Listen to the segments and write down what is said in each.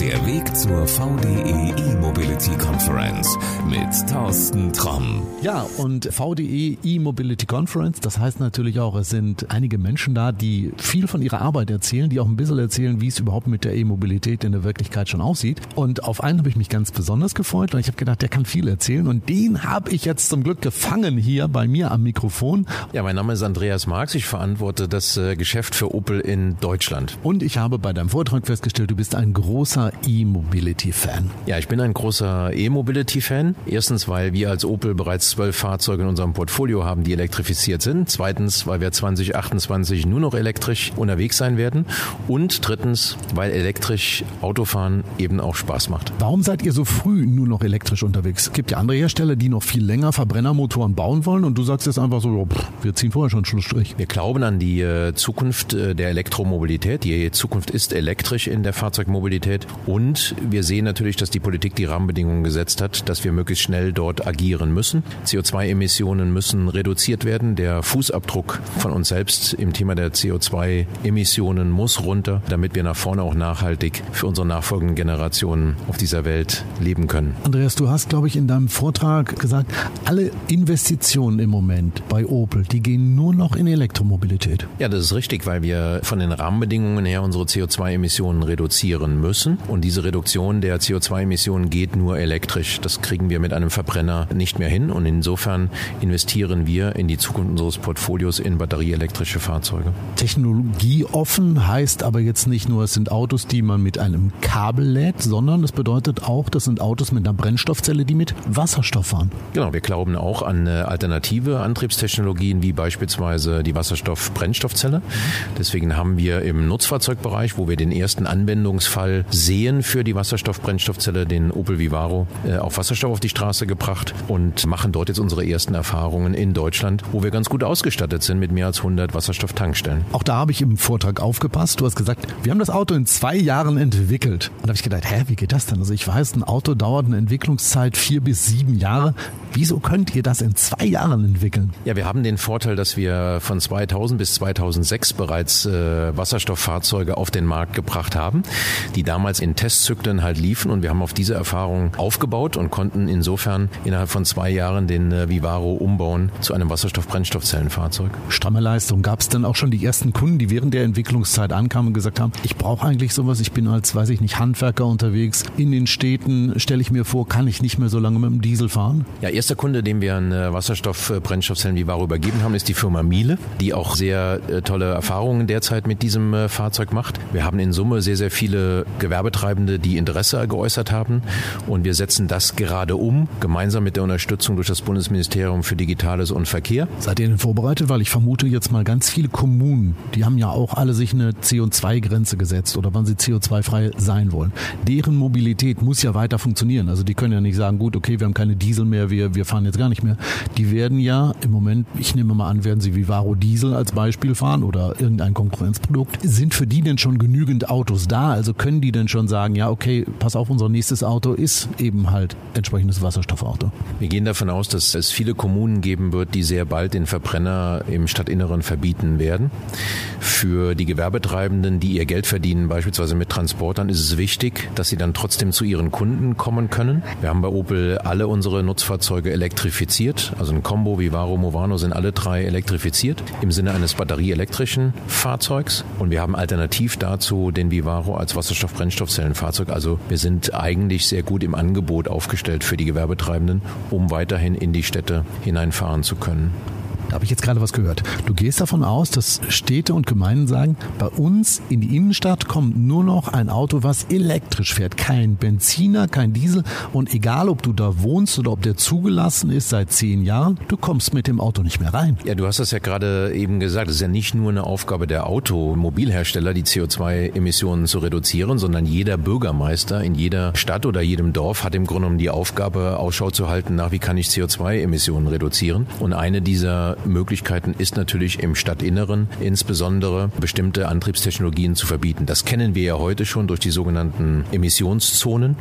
Der Weg zur VDE E-Mobility Conference mit Thorsten Tromm. Ja, und VDE E-Mobility Conference, das heißt natürlich auch, es sind einige Menschen da, die viel von ihrer Arbeit erzählen, die auch ein bisschen erzählen, wie es überhaupt mit der E-Mobilität in der Wirklichkeit schon aussieht. Und auf einen habe ich mich ganz besonders gefreut, weil ich habe gedacht, der kann viel erzählen und den habe ich jetzt zum Glück gefangen hier bei mir am Mikrofon. Ja, mein Name ist Andreas Marx, ich verantworte das äh, Geschäft für Opel in Deutschland. Und ich habe bei deinem Vortrag festgestellt, du bist ein großer E-Mobility-Fan. Ja, ich bin ein großer E-Mobility-Fan. Erstens, weil wir als Opel bereits zwölf Fahrzeuge in unserem Portfolio haben, die elektrifiziert sind. Zweitens, weil wir 2028 nur noch elektrisch unterwegs sein werden. Und drittens, weil elektrisch Autofahren eben auch Spaß macht. Warum seid ihr so früh nur noch elektrisch unterwegs? Es gibt ja andere Hersteller, die noch viel länger Verbrennermotoren bauen wollen und du sagst jetzt einfach so, pff, wir ziehen vorher schon Schlussstrich. Wir glauben an die äh, Zukunft äh, der Elektromobilität. Die Zukunft ist elektrisch in der Fahrzeugmobilität und wir sehen natürlich, dass die Politik die Rahmenbedingungen gesetzt hat, dass wir möglichst schnell dort agieren müssen. CO2-Emissionen müssen reduziert werden. Der Fußabdruck von uns selbst im Thema der CO2-Emissionen muss runter, damit wir nach vorne auch nachhaltig für unsere nachfolgenden Generationen auf dieser Welt leben können. Andreas, du hast, glaube ich, in deinem Vortrag gesagt, alle Investitionen im Moment bei Opel, die gehen nur noch in Elektromobilität. Ja, das ist richtig, weil wir von den Rahmenbedingungen her unsere CO2-Emissionen reduzieren müssen. Und diese Reduktion der CO2-Emissionen geht nur elektrisch. Das kriegen wir mit einem Verbrenner nicht mehr hin. Und insofern investieren wir in die Zukunft unseres Portfolios in batterieelektrische Fahrzeuge. Technologieoffen heißt aber jetzt nicht nur, es sind Autos, die man mit einem Kabel lädt, sondern es bedeutet auch, das sind Autos mit einer Brennstoffzelle, die mit Wasserstoff fahren. Genau, wir glauben auch an alternative Antriebstechnologien wie beispielsweise die Wasserstoff-Brennstoffzelle. Deswegen haben wir im Nutzfahrzeugbereich, wo wir den ersten Anwendungsfall sehen für die Wasserstoff-Brennstoffzelle, den Opel Vivaro, auf Wasserstoff auf die Straße gebracht und machen dort jetzt unsere ersten Erfahrungen in Deutschland, wo wir ganz gut ausgestattet sind mit mehr als 100 Wasserstofftankstellen. Auch da habe ich im Vortrag aufgepasst. Du hast gesagt, wir haben das Auto in zwei Jahren entwickelt. Und da habe ich gedacht, hä, wie geht das denn? Also ich weiß, ein Auto dauert eine Entwicklungszeit vier bis sieben Jahre. Wieso könnt ihr das in zwei Jahren entwickeln? Ja, wir haben den Vorteil, dass wir von 2000 bis 2006 bereits äh, Wasserstofffahrzeuge auf den Markt gebracht haben, die damals in Testzyklen halt liefen und wir haben auf diese Erfahrung aufgebaut und konnten insofern innerhalb von zwei Jahren den äh, Vivaro umbauen zu einem Wasserstoff-Brennstoffzellenfahrzeug. Stramme Leistung. Gab es denn auch schon die ersten Kunden, die während der Entwicklungszeit ankamen und gesagt haben, ich brauche eigentlich sowas, ich bin als, weiß ich nicht, Handwerker unterwegs in den Städten, stelle ich mir vor, kann ich nicht mehr so lange mit dem Diesel fahren? Ja, erster Kunde, dem wir einen Wasserstoff-Brennstoffzellen Vivaro übergeben haben, ist die Firma Miele, die auch sehr äh, tolle Erfahrungen derzeit mit diesem äh, Fahrzeug macht. Wir haben in Summe sehr, sehr viele Gewerbetreibende, die Interesse geäußert haben und wir setzen das gerade um, gemeinsam mit der Unterstützung durch das Bundesministerium für Digitales und Verkehr. Seid ihr denn vorbereitet? Weil ich vermute jetzt mal ganz viele Kommunen, die haben ja auch alle sich eine CO2-Grenze gesetzt oder wann sie CO2-frei sein wollen. Deren Mobilität muss ja weiter funktionieren. Also die können ja nicht sagen, gut, okay, wir haben keine Diesel mehr, wir, wir fahren jetzt gar nicht mehr. Die werden ja im Moment, ich nehme mal an, werden sie Vivaro Diesel als Beispiel fahren oder irgendein Konkurrenzprodukt. Sind für die denn schon genügend Autos da? Also können die denn schon sagen, ja, okay, pass auf, unser nächstes Auto ist eben halt entsprechendes Wasserstoffauto? Wir gehen davon aus, dass es viele Kommunen geben wird, die sehr bald den Verbrenner im Stadtinneren verbieten werden. Für die Gewerbetreibenden, die ihr Geld verdienen, beispielsweise mit Transportern, ist es wichtig, dass sie dann trotzdem zu ihren Kunden kommen können. Wir haben bei Opel alle unsere Nutzfahrzeuge elektrifiziert. Also ein Combo, Vivaro, Movano sind alle drei elektrifiziert im Sinne eines batterieelektrischen Fahrzeugs. Und wir haben alternativ dazu den Vivaro als Wasserstoff-Brennstoffzellenfahrzeug. Also wir sind eigentlich sehr gut im Angebot aufgestellt für die Gewerbetreibenden, um weiterhin in die Städte hineinfahren zu können. Da habe ich jetzt gerade was gehört. Du gehst davon aus, dass Städte und Gemeinden sagen, bei uns in die Innenstadt kommt nur noch ein Auto, was elektrisch fährt. Kein Benziner, kein Diesel. Und egal, ob du da wohnst oder ob der zugelassen ist seit zehn Jahren, du kommst mit dem Auto nicht mehr rein. Ja, du hast das ja gerade eben gesagt. Es ist ja nicht nur eine Aufgabe der Automobilhersteller, die CO2-Emissionen zu reduzieren, sondern jeder Bürgermeister in jeder Stadt oder jedem Dorf hat im Grunde genommen die Aufgabe, Ausschau zu halten nach, wie kann ich CO2-Emissionen reduzieren. Und eine dieser Möglichkeiten ist natürlich im Stadtinneren insbesondere bestimmte Antriebstechnologien zu verbieten. Das kennen wir ja heute schon durch die sogenannten Emissionszonen.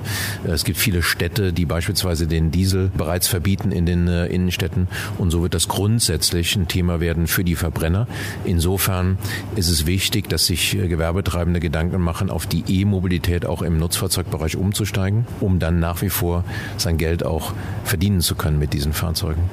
Es gibt viele Städte, die beispielsweise den Diesel bereits verbieten in den äh, Innenstädten und so wird das grundsätzlich ein Thema werden für die Verbrenner. Insofern ist es wichtig, dass sich äh, Gewerbetreibende Gedanken machen, auf die E-Mobilität auch im Nutzfahrzeugbereich umzusteigen, um dann nach wie vor sein Geld auch verdienen zu können mit diesen Fahrzeugen.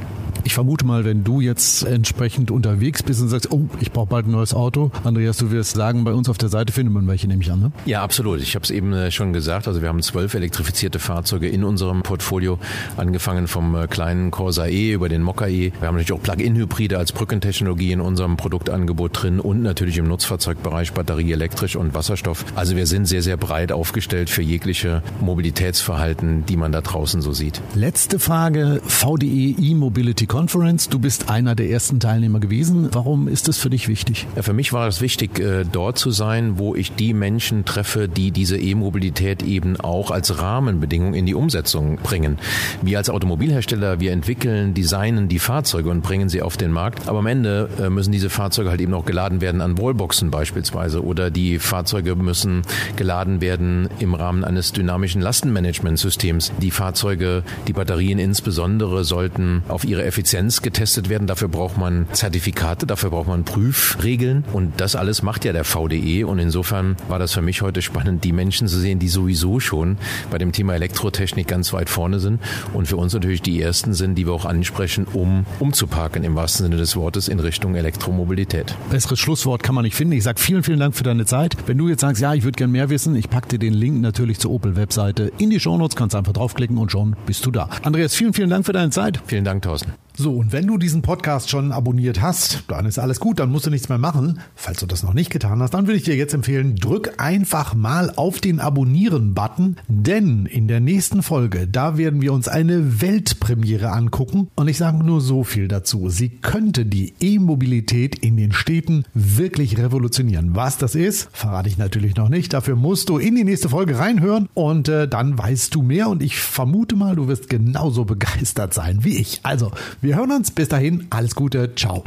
Ich vermute mal, wenn du jetzt entsprechend unterwegs bist und sagst, oh, ich brauche bald ein neues Auto, Andreas, du wirst sagen, bei uns auf der Seite findet man welche, nehme ich an. Ne? Ja, absolut. Ich habe es eben äh, schon gesagt. Also wir haben zwölf elektrifizierte Fahrzeuge in unserem Portfolio, angefangen vom äh, kleinen Corsa E über den Mokka E. Wir haben natürlich auch Plug-in-Hybride als Brückentechnologie in unserem Produktangebot drin und natürlich im Nutzfahrzeugbereich Batterie elektrisch und Wasserstoff. Also wir sind sehr, sehr breit aufgestellt für jegliche Mobilitätsverhalten, die man da draußen so sieht. Letzte Frage, VDE E-Mobility Conference. Du bist einer der ersten Teilnehmer gewesen. Warum ist es für dich wichtig? Ja, für mich war es wichtig, äh, dort zu sein, wo ich die Menschen treffe, die diese E-Mobilität eben auch als Rahmenbedingung in die Umsetzung bringen. Wir als Automobilhersteller, wir entwickeln, designen die Fahrzeuge und bringen sie auf den Markt. Aber am Ende äh, müssen diese Fahrzeuge halt eben auch geladen werden an Wallboxen beispielsweise oder die Fahrzeuge müssen geladen werden im Rahmen eines dynamischen Lastenmanagementsystems. Die Fahrzeuge, die Batterien insbesondere sollten auf ihre Effizienz Effizienz getestet werden. Dafür braucht man Zertifikate, dafür braucht man Prüfregeln und das alles macht ja der VDE und insofern war das für mich heute spannend, die Menschen zu sehen, die sowieso schon bei dem Thema Elektrotechnik ganz weit vorne sind und für uns natürlich die ersten sind, die wir auch ansprechen, um umzuparken im wahrsten Sinne des Wortes in Richtung Elektromobilität. Besseres Schlusswort kann man nicht finden. Ich sage vielen, vielen Dank für deine Zeit. Wenn du jetzt sagst, ja, ich würde gern mehr wissen, ich packe dir den Link natürlich zur Opel-Webseite in die Shownotes, kannst einfach draufklicken und schon bist du da. Andreas, vielen, vielen Dank für deine Zeit. Vielen Dank, Thorsten. So, und wenn du diesen Podcast schon abonniert hast, dann ist alles gut, dann musst du nichts mehr machen. Falls du das noch nicht getan hast, dann würde ich dir jetzt empfehlen, drück einfach mal auf den Abonnieren-Button, denn in der nächsten Folge, da werden wir uns eine Weltpremiere angucken und ich sage nur so viel dazu. Sie könnte die E-Mobilität in den Städten wirklich revolutionieren. Was das ist, verrate ich natürlich noch nicht. Dafür musst du in die nächste Folge reinhören und äh, dann weißt du mehr und ich vermute mal, du wirst genauso begeistert sein wie ich. Also, wir hören uns. Bis dahin, alles Gute. Ciao.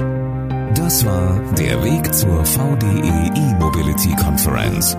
Das war der Weg zur VDE E-Mobility Conference.